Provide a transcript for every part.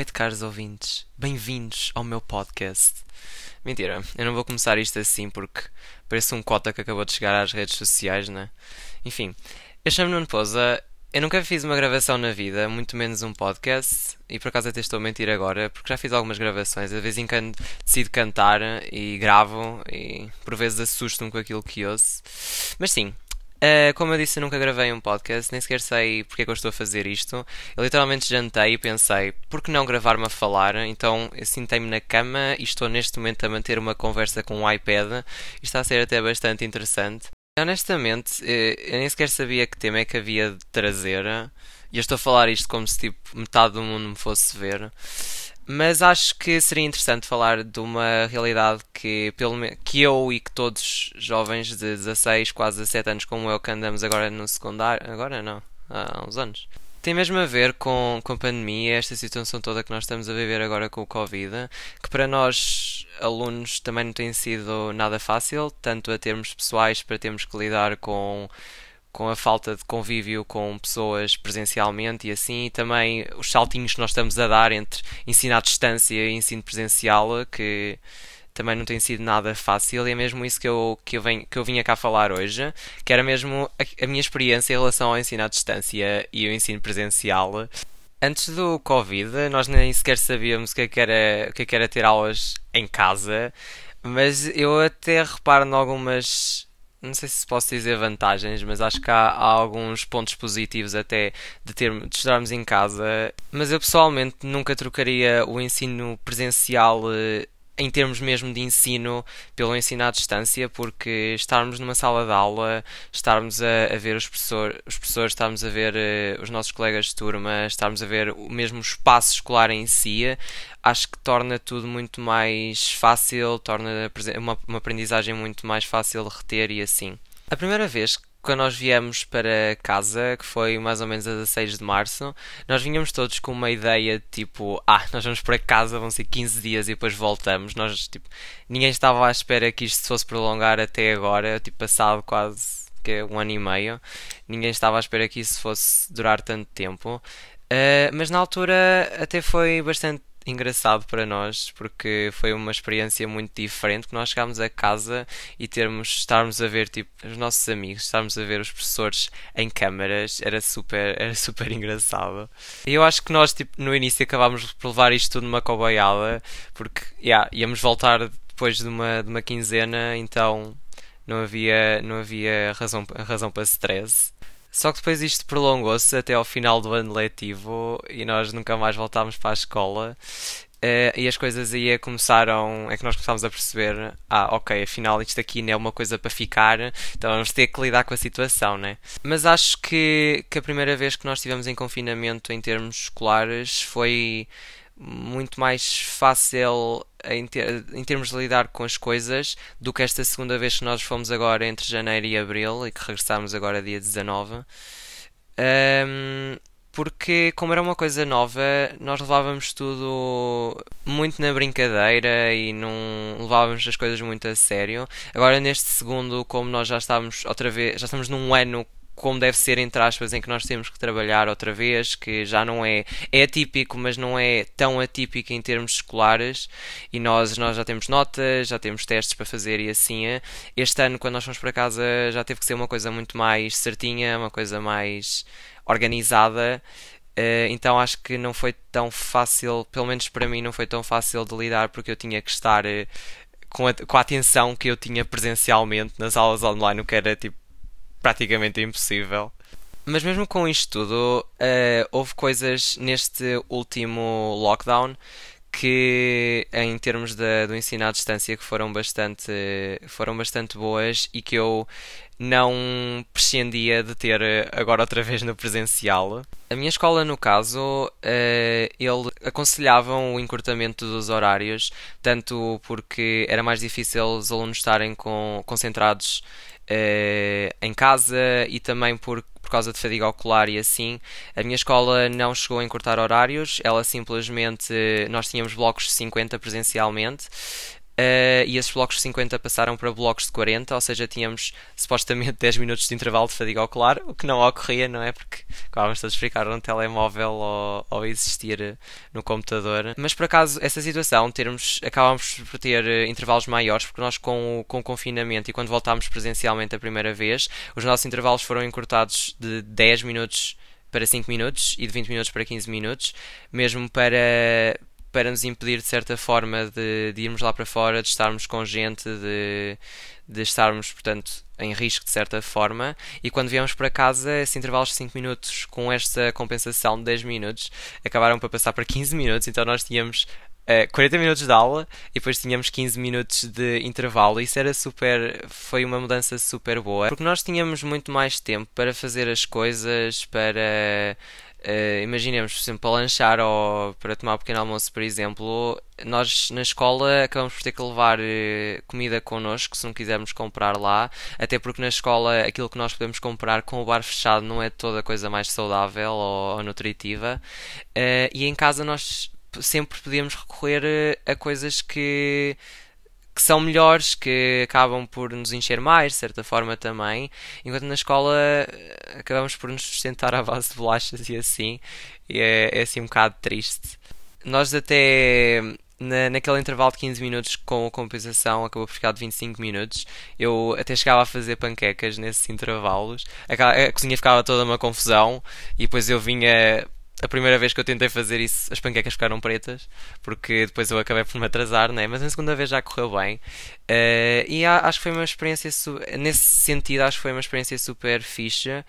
noite, caros ouvintes. Bem-vindos ao meu podcast. Mentira, eu não vou começar isto assim porque parece um cota que acabou de chegar às redes sociais, né? Enfim, eu chamo-me Nuno Pousa. Eu nunca fiz uma gravação na vida, muito menos um podcast, e por acaso até estou a mentir agora, porque já fiz algumas gravações. De vez em quando decido cantar e gravo, e por vezes assusto-me com aquilo que ouço. Mas sim, Uh, como eu disse, eu nunca gravei um podcast, nem sequer sei porque é que eu estou a fazer isto. Eu literalmente jantei e pensei, por que não gravar-me a falar? Então eu sentei-me na cama e estou neste momento a manter uma conversa com um iPad. E está a ser até bastante interessante. Honestamente, eh, eu nem sequer sabia que tema é que havia de trazer. E eu estou a falar isto como se tipo, metade do mundo me fosse ver. Mas acho que seria interessante falar de uma realidade que, pelo que eu e que todos jovens de 16, quase 17 anos como eu, que andamos agora no secundário. Agora não, há uns anos. Tem mesmo a ver com, com a pandemia, esta situação toda que nós estamos a viver agora com o Covid, que para nós alunos também não tem sido nada fácil, tanto a termos pessoais para termos que lidar com com a falta de convívio com pessoas presencialmente e assim, e também os saltinhos que nós estamos a dar entre ensino à distância e ensino presencial, que também não tem sido nada fácil, e é mesmo isso que eu, que eu, venho, que eu vinha cá falar hoje, que era mesmo a, a minha experiência em relação ao ensino à distância e o ensino presencial. Antes do Covid, nós nem sequer sabíamos o que, é que era, o que, é que era ter aulas em casa, mas eu até reparo em algumas não sei se posso dizer vantagens, mas acho que há, há, alguns pontos positivos até de, ter, de estudarmos em casa. Mas eu pessoalmente nunca trocaria o ensino presencial eh, em termos mesmo de ensino pelo ensino à distância, porque estarmos numa sala de aula, estarmos a, a ver os, professor, os professores, estarmos a ver uh, os nossos colegas de turma, estarmos a ver o mesmo espaço escolar em si, acho que torna tudo muito mais fácil, torna uma, uma aprendizagem muito mais fácil de reter e assim. A primeira vez quando nós viemos para casa, que foi mais ou menos a 16 de março, nós vinhamos todos com uma ideia de tipo, ah, nós vamos para casa, vão ser 15 dias e depois voltamos. Nós, tipo, ninguém estava à espera que isto se fosse prolongar até agora, tipo, passado quase que é um ano e meio. Ninguém estava à espera que isso fosse durar tanto tempo. Uh, mas na altura até foi bastante engraçado para nós porque foi uma experiência muito diferente que nós chegámos a casa e termos estarmos a ver tipo os nossos amigos estarmos a ver os professores em câmaras era super era super engraçado. E eu acho que nós tipo no início acabámos por levar isto tudo numa coboiada porque yeah, íamos voltar depois de uma, de uma quinzena então não havia não havia razão razão para stress só que depois isto prolongou-se até ao final do ano letivo e nós nunca mais voltámos para a escola. Uh, e as coisas aí começaram, é que nós começámos a perceber, ah, ok, afinal isto aqui não é uma coisa para ficar, então vamos ter que lidar com a situação, né? Mas acho que, que a primeira vez que nós estivemos em confinamento em termos escolares foi muito mais fácil em, ter, em, termos de lidar com as coisas do que esta segunda vez que nós fomos agora entre janeiro e abril e que regressámos agora dia 19. Um, porque, como era uma coisa nova, nós levávamos tudo muito na brincadeira e não levávamos as coisas muito a sério. Agora, neste segundo, como nós já estávamos outra vez, já estamos num ano como deve ser, entre aspas, em que nós temos que trabalhar outra vez, que já não é, é atípico, mas não é tão atípico em termos escolares, e nós, nós já temos notas, já temos testes para fazer e assim. Este ano, quando nós fomos para casa, já teve que ser uma coisa muito mais certinha, uma coisa mais organizada. Uh, então acho que não foi tão fácil, pelo menos para mim, não foi tão fácil de lidar porque eu tinha que estar uh, com, a, com a atenção que eu tinha presencialmente nas aulas online, o que era tipo praticamente impossível. Mas mesmo com isto tudo, uh, houve coisas neste último lockdown que em termos de, do ensino à distância que foram bastante foram bastante boas e que eu não prescindia de ter agora outra vez no presencial. A minha escola, no caso, uh, ele aconselhavam o encurtamento dos horários, tanto porque era mais difícil os alunos estarem com, concentrados uh, em casa e também por, por causa de fadiga ocular e assim. A minha escola não chegou a encurtar horários, ela simplesmente. Nós tínhamos blocos de 50 presencialmente. Uh, e esses blocos de 50 passaram para blocos de 40, ou seja, tínhamos supostamente 10 minutos de intervalo de fadiga ocular, o que não ocorria, não é? Porque acabávamos todos ficar no telemóvel ou, ou existir no computador. Mas por acaso, essa situação, termos, acabámos por ter eh, intervalos maiores, porque nós com, com o confinamento e quando voltámos presencialmente a primeira vez, os nossos intervalos foram encurtados de 10 minutos para 5 minutos e de 20 minutos para 15 minutos, mesmo para para nos impedir de certa forma de, de, irmos lá para fora, de estarmos com gente, de, de estarmos, portanto, em risco de certa forma. E quando viemos para casa, esses intervalos de 5 minutos com esta compensação de 10 minutos acabaram para passar para 15 minutos, então nós tínhamos Uh, 40 minutos de aula e depois tínhamos 15 minutos de intervalo. Isso era super. Foi uma mudança super boa porque nós tínhamos muito mais tempo para fazer as coisas, para Uh, imaginemos, por exemplo, para lanchar ou para tomar um pequeno almoço, por exemplo, nós na escola acabamos por ter que levar uh, comida connosco se não quisermos comprar lá, até porque na escola aquilo que nós podemos comprar com o bar fechado não é toda a coisa mais saudável ou, ou nutritiva, uh, e em casa nós sempre podíamos recorrer a coisas que que são melhores, que acabam por nos encher mais, de certa forma também, enquanto na escola eh, acabamos por nos sustentar à base de bolachas e assim, e é, é assim um bocado triste. Nós até na, naquele intervalo de 15 minutos com a compensação acabou por ficar de 25 minutos. Eu até chegava a fazer panquecas nesses intervalos. A, a cozinha ficava toda uma confusão e depois eu vinha a primeira vez que eu tentei fazer isso, as panquecas ficaram pretas, porque depois eu acabei por me atrasar, né? mas na segunda vez já correu bem. Uh, e acho que foi uma experiência, nesse sentido, acho que foi uma experiência super fixa,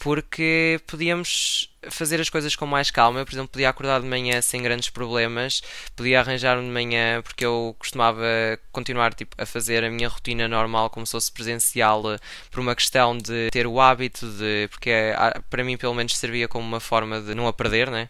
porque podíamos fazer as coisas com mais calma. Eu, por exemplo, podia acordar de manhã sem grandes problemas, podia arranjar-me de manhã, porque eu costumava continuar tipo, a fazer a minha rotina normal como se fosse presencial, por uma questão de ter o hábito de. porque ah, para mim, pelo menos, servia como uma forma de não a perder, né?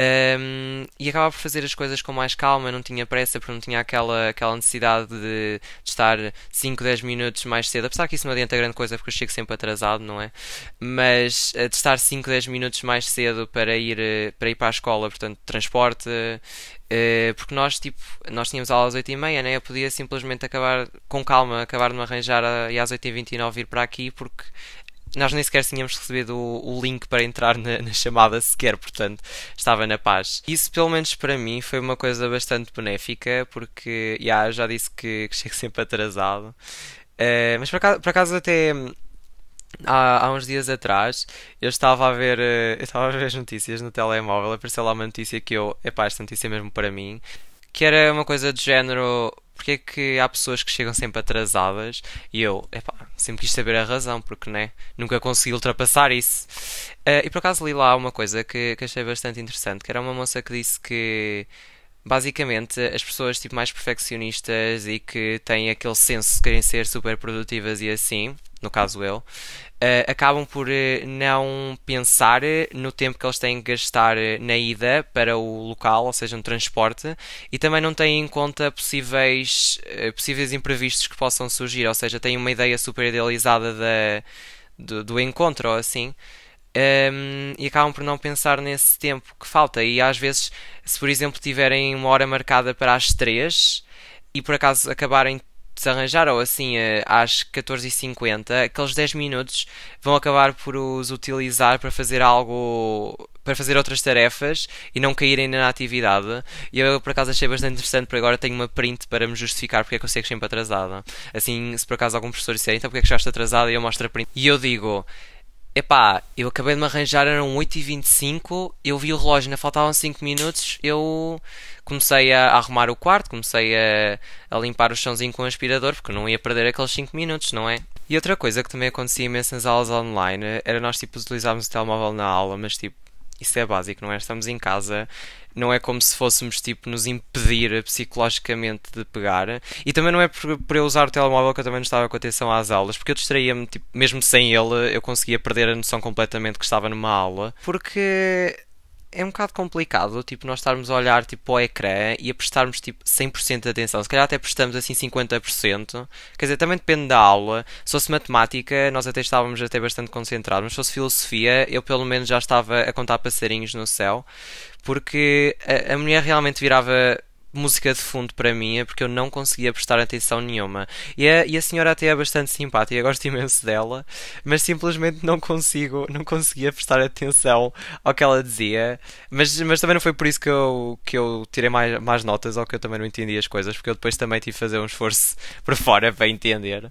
Um, e acabava por fazer as coisas com mais calma, não tinha pressa, porque não tinha aquela, aquela necessidade de, de estar 5, 10 minutos mais cedo. Apesar que isso não adianta grande coisa, porque eu chego sempre atrasado, não é? Mas eh, de estar 5, 10 minutos mais cedo para ir, eh, para ir para a escola, portanto, transporte. Uh, porque nós, tipo, nós tínhamos aulas às 8 e meia, né? Eu podia simplesmente acabar com calma, acabar de me arranjar e às 8 e 29 ir para aqui, porque nós nem sequer tínhamos recebido o, o link para entrar na, na, chamada sequer, portanto estava na paz. Isso, pelo menos para mim, foi uma coisa bastante benéfica, porque yeah, já disse que, que chego sempre atrasado. Uh, mas por acaso, até há, há uns dias atrás eu estava a ver uh, eu estava a ver as notícias no telemóvel, apareceu lá uma notícia que eu, epá, esta notícia é mesmo para mim, que era uma coisa do género porque é que há pessoas que chegam sempre atrasadas e eu, epá, sempre quis saber a razão, porque né, nunca consegui ultrapassar isso. Uh, e por acaso li lá uma coisa que, que achei bastante interessante, que era uma moça que disse que basicamente as pessoas tipo mais perfeccionistas e que têm aquele senso de querem ser super produtivas e assim, no caso eu, Uh, acabam por uh, não pensar no tempo que eles têm que gastar uh, na ida para o local, ou seja, no transporte, e também não têm em conta possíveis, possíveis imprevistos que possam surgir, ou seja, têm uma ideia super idealizada da, do, do encontro ou assim. Um, e acabam por não pensar nesse tempo que falta. E às vezes, se por exemplo tiverem uma hora marcada para as 3 e por acaso acabarem desarranjar ou assim eh, às 14h50, aqueles 10 minutos vão acabar por os utilizar para fazer algo para fazer outras tarefas e não caírem na atividade. E eu por acaso achei bastante interessante, porque agora tenho uma print para me justificar porque é que eu que sempre atrasada. Assim, se por acaso algum professor disser, então porque é que chegaste atrasada, e eu mostro a print. E eu digo, Epá, eu acabei de me arranjar, eram 8h25, eu vi o relógio, ainda faltavam 5 minutos, eu comecei a arrumar o quarto, comecei a, a limpar o chãozinho com o aspirador, porque não ia perder aqueles 5 minutos, não é? E outra coisa que também acontecia imenso nas aulas online era nós tipo utilizarmos o telemóvel na aula, mas tipo, isso é básico, não é? Estamos em casa, não é como se fôssemos tipo nos impedir psicologicamente de pegar. E também não é por, por eu usar o telemóvel que eu também não estava com atenção às aulas, porque eu distraía-me, tipo, mesmo sem ele, eu conseguia perder a noção completamente que estava numa aula, porque é um bocado complicado, tipo, nós estarmos a olhar tipo, para o ecrã e a prestarmos tipo, 100% de atenção. Se calhar até prestamos assim 50%. Quer dizer, também depende da aula. Se fosse matemática, nós até estávamos até bastante concentrados. Mas se fosse filosofia, eu pelo menos já estava a contar passarinhos no céu. Porque a, a mulher realmente virava música de fundo para mim é porque eu não conseguia prestar atenção nenhuma. E a, e a senhora até é bastante simpática, eu gosto imenso dela, mas simplesmente não consigo, não conseguia prestar atenção ao que ela dizia. Mas, mas também não foi por isso que eu, que eu tirei mais, mais notas ou que eu também não entendi as coisas, porque eu depois também tive que fazer um esforço por fora para entender.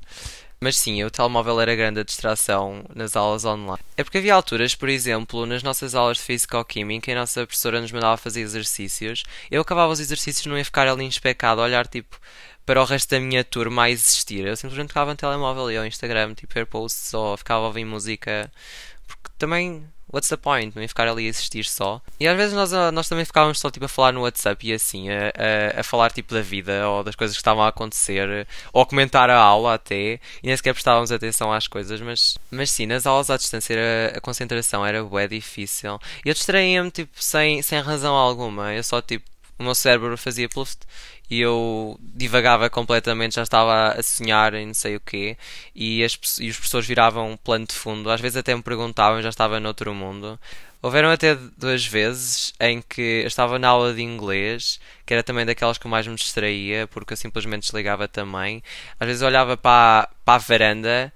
Mas sim, o telemóvel era grande a distração nas aulas online. É porque havia alturas, por exemplo, nas nossas aulas de Física-Química, a nossa professora nos mandava fazer exercícios. Eu acabava os exercícios não ia ficar ali inspecado, a olhar tipo para o resto da minha turma a existir. Eu simplesmente ficava no telemóvel e ao Instagram, tipo, ver posts ou ficava a ouvir música. Porque também what's the point? Não ia ficar ali a assistir só. E às vezes nós, nós também ficávamos só tipo, a falar no WhatsApp e assim, a, a, a, falar tipo da vida ou das coisas que estavam a acontecer, ou a comentar a aula até, e nem sequer prestávamos atenção às coisas, mas, mas sim, nas aulas à distância a concentração era bué difícil. Eu distraía-me tipo sem, sem razão alguma. Eu só tipo, o meu cérebro fazia pluft e eu divagava completamente, já estava a sonhar em não sei o quê, e, as, e os professores viravam plano de fundo, às vezes até me perguntavam, já estava noutro mundo. Houveram até duas vezes em que eu estava na aula de inglês, que era também daquelas que mais me distraía, porque eu simplesmente desligava também. Às vezes eu olhava para, para a varanda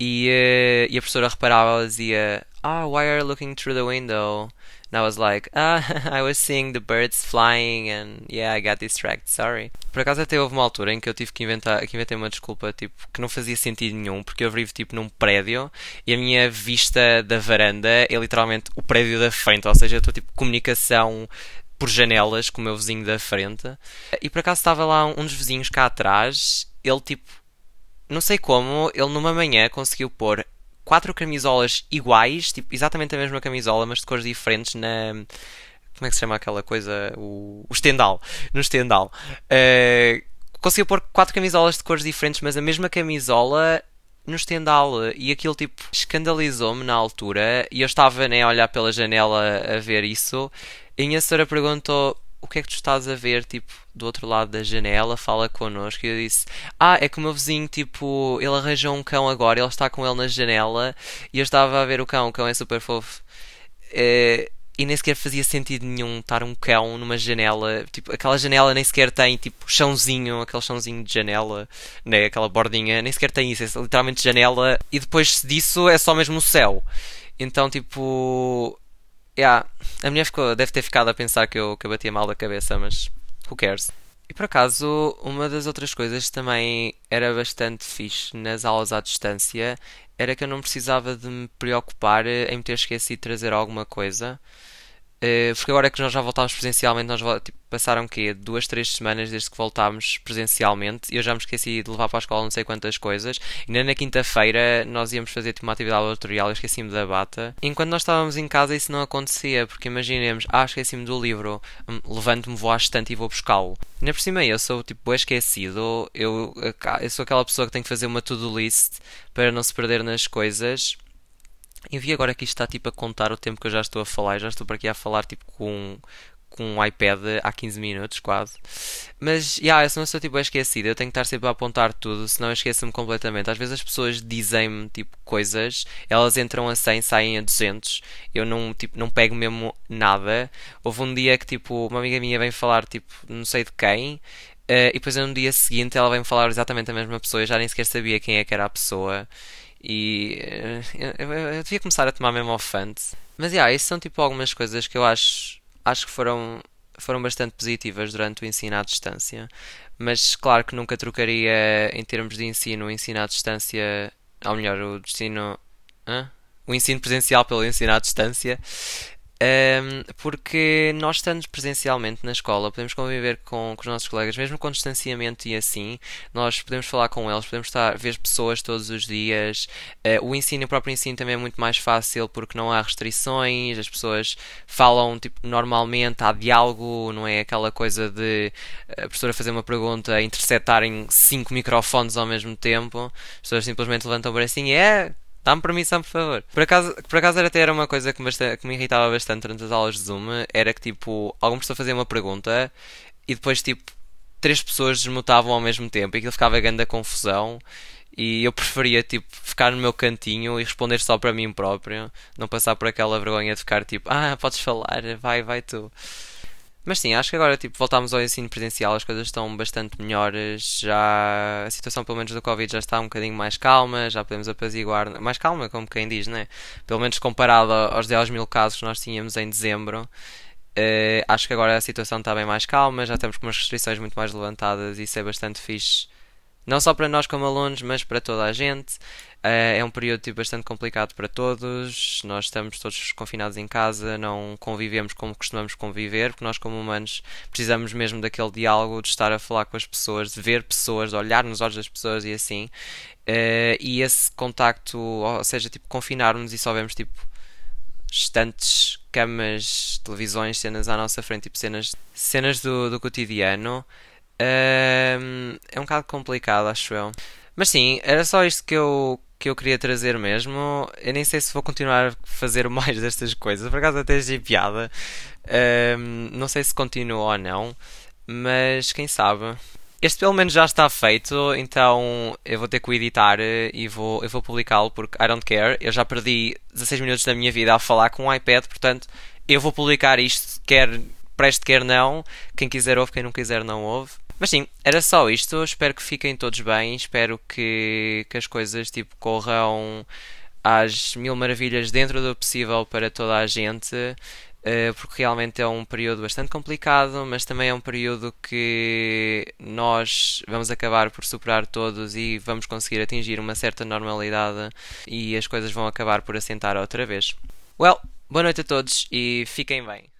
e, eh, e a professora reparava, ela dizia: Ah, why are you looking through the window? And I was like, ah, I was seeing the birds flying and yeah, I got distracted, sorry. Por acaso até houve uma altura em que eu tive que inventar, que inventei uma desculpa, tipo, que não fazia sentido nenhum, porque eu vivo tipo num prédio e a minha vista da varanda é literalmente o prédio da frente, ou seja, eu estou tipo comunicação por janelas com o meu vizinho da frente. E por acaso estava lá um dos vizinhos cá atrás, ele tipo, não sei como, ele numa manhã conseguiu pôr quatro camisolas iguais, tipo, exatamente a mesma camisola, mas de cores diferentes na. Como é que se chama aquela coisa? O, estendal. No estendal. Uh, conseguiu pôr quatro camisolas de cores diferentes, mas a mesma camisola no estendal. E aquilo, tipo, escandalizou-me na altura. E eu estava né, a olhar pela janela a ver isso. E a minha senhora perguntou: o que é que tu estás a ver, tipo, do outro lado da janela, fala connosco. E eu disse, ah, é que o meu vizinho, tipo, ele arranjou um cão agora, ele está com ele na janela, e eu estava a ver o cão, o cão é super fofo. É, e nem sequer fazia sentido nenhum estar um cão numa janela, tipo, aquela janela nem sequer tem, tipo, chãozinho, aquele chãozinho de janela, né, aquela bordinha, nem sequer tem isso, é literalmente janela, e depois disso é só mesmo o céu. Então, tipo, Yeah, a mulher ficou, deve ter ficado a pensar que eu, que eu batia mal da cabeça, mas who cares? E por acaso, uma das outras coisas que também era bastante fixe nas aulas à distância era que eu não precisava de me preocupar em me ter esquecido de trazer alguma coisa. Eh, porque agora é que nós já voltámos presencialmente, nós tipo, passaram quê? Duas, três semanas desde que voltámos presencialmente e eu já me esqueci de levar para a escola não sei quantas coisas. E ainda na quinta-feira nós íamos fazer tipo, uma atividade laboratorial, eu esqueci-me da bata. Enquanto nós estávamos em casa isso não acontecia, porque imaginemos, ah, esqueci-me do livro, hum, levanto-me, vou à estante e vou buscá-lo. Ainda por cima eu sou tipo esquecido, eu, eu sou aquela pessoa que tem que fazer uma to-do list para não se perder nas coisas e vi agora que isto está tipo a contar o tempo que eu já estou a falar. Já estou por aqui a falar tipo com, com um iPad há 15 minutos quase. Mas, yeah, eu não sou tipo esquecido, eu tenho que estar sempre a apontar tudo, senão eu esqueço-me completamente. Às vezes as pessoas dizem-me tipo coisas, elas entram a 100, saem a 200, eu não, tipo, não pego mesmo nada. Houve um dia que tipo, uma amiga minha vem falar tipo, não sei de quem. Uh, e depois no dia seguinte ela vem falar exatamente a mesma pessoa, eu já nem sequer sabia quem é que era a pessoa. E eh, eu, eu, eu, devia começar a tomar mesmo ofante. Mas yeah, isso são tipo algumas coisas que eu acho, acho que foram, foram bastante positivas durante o ensino à distância. Mas claro que nunca trocaria em termos de ensino o ensino à distância, ou melhor, o ensino. Hã? O ensino presencial pelo ensino à distância. Um, porque nós estando presencialmente na escola, podemos conviver com, com, os nossos colegas, mesmo com distanciamento e assim, nós podemos falar com eles, podemos estar, ver pessoas todos os dias. Uh, o ensino, o próprio ensino também é muito mais fácil porque não há restrições, as pessoas falam tipo, normalmente, há diálogo, não é aquela coisa de a professora fazer uma pergunta, interceptarem cinco microfones ao mesmo tempo, as pessoas simplesmente levantam o bracinho e é Dá-me permissão, por favor. Por acaso, por acaso até era uma coisa que me, que me irritava bastante durante as aulas de Zoom. Era que tipo, alguma pessoa fazia uma pergunta e depois tipo, três pessoas desmutavam ao mesmo tempo e aquilo ficava grande a confusão. E eu preferia tipo ficar no meu cantinho e responder só para mim próprio, não passar por aquela vergonha de ficar tipo, ah, podes falar, vai, vai tu. Mas sim, acho que agora tipo, voltámos ao ensino presencial, as coisas estão bastante melhores. Já a situação, pelo menos do Covid, já está um bocadinho mais calma, já podemos apaziguar. Mais calma, como quem diz, né? Pelo menos comparado aos 10 mil casos que nós tínhamos em dezembro. Uh, acho que agora a situação está bem mais calma, já com umas restrições muito mais levantadas e isso é bastante fixe. Não só para nós como alunos, mas para toda a gente. Uh, é um período tipo, bastante complicado para todos. Nós estamos todos confinados em casa, não convivemos como costumamos conviver, porque nós, como humanos, precisamos mesmo daquele diálogo, de estar a falar com as pessoas, de ver pessoas, de olhar nos olhos das pessoas e assim. Uh, e esse contacto, ou seja, tipo, confinarmos e só vemos tipo estantes, camas, televisões, cenas à nossa frente, tipo cenas, cenas do, do cotidiano. É um bocado complicado, acho eu. Mas sim, era só isto que eu, que eu queria trazer mesmo. Eu nem sei se vou continuar a fazer mais destas coisas. Por acaso até achei piada. Um, não sei se continuo ou não. Mas quem sabe. Este pelo menos já está feito, então eu vou ter que o editar e vou, eu vou publicá-lo porque I don't care. Eu já perdi 16 minutos da minha vida a falar com um iPad, portanto eu vou publicar isto, quer preste, quer não. Quem quiser ouve, quem não quiser não ouve. Mas sim, era só isto. Espero que fiquem todos bem. Espero que, que as coisas tipo, corram às mil maravilhas dentro do possível para toda a gente. Uh, porque realmente é um período bastante complicado, mas também é um período que nós vamos acabar por superar todos e vamos conseguir atingir uma certa normalidade e as coisas vão acabar por assentar outra vez. Well, boa noite a todos e fiquem bem.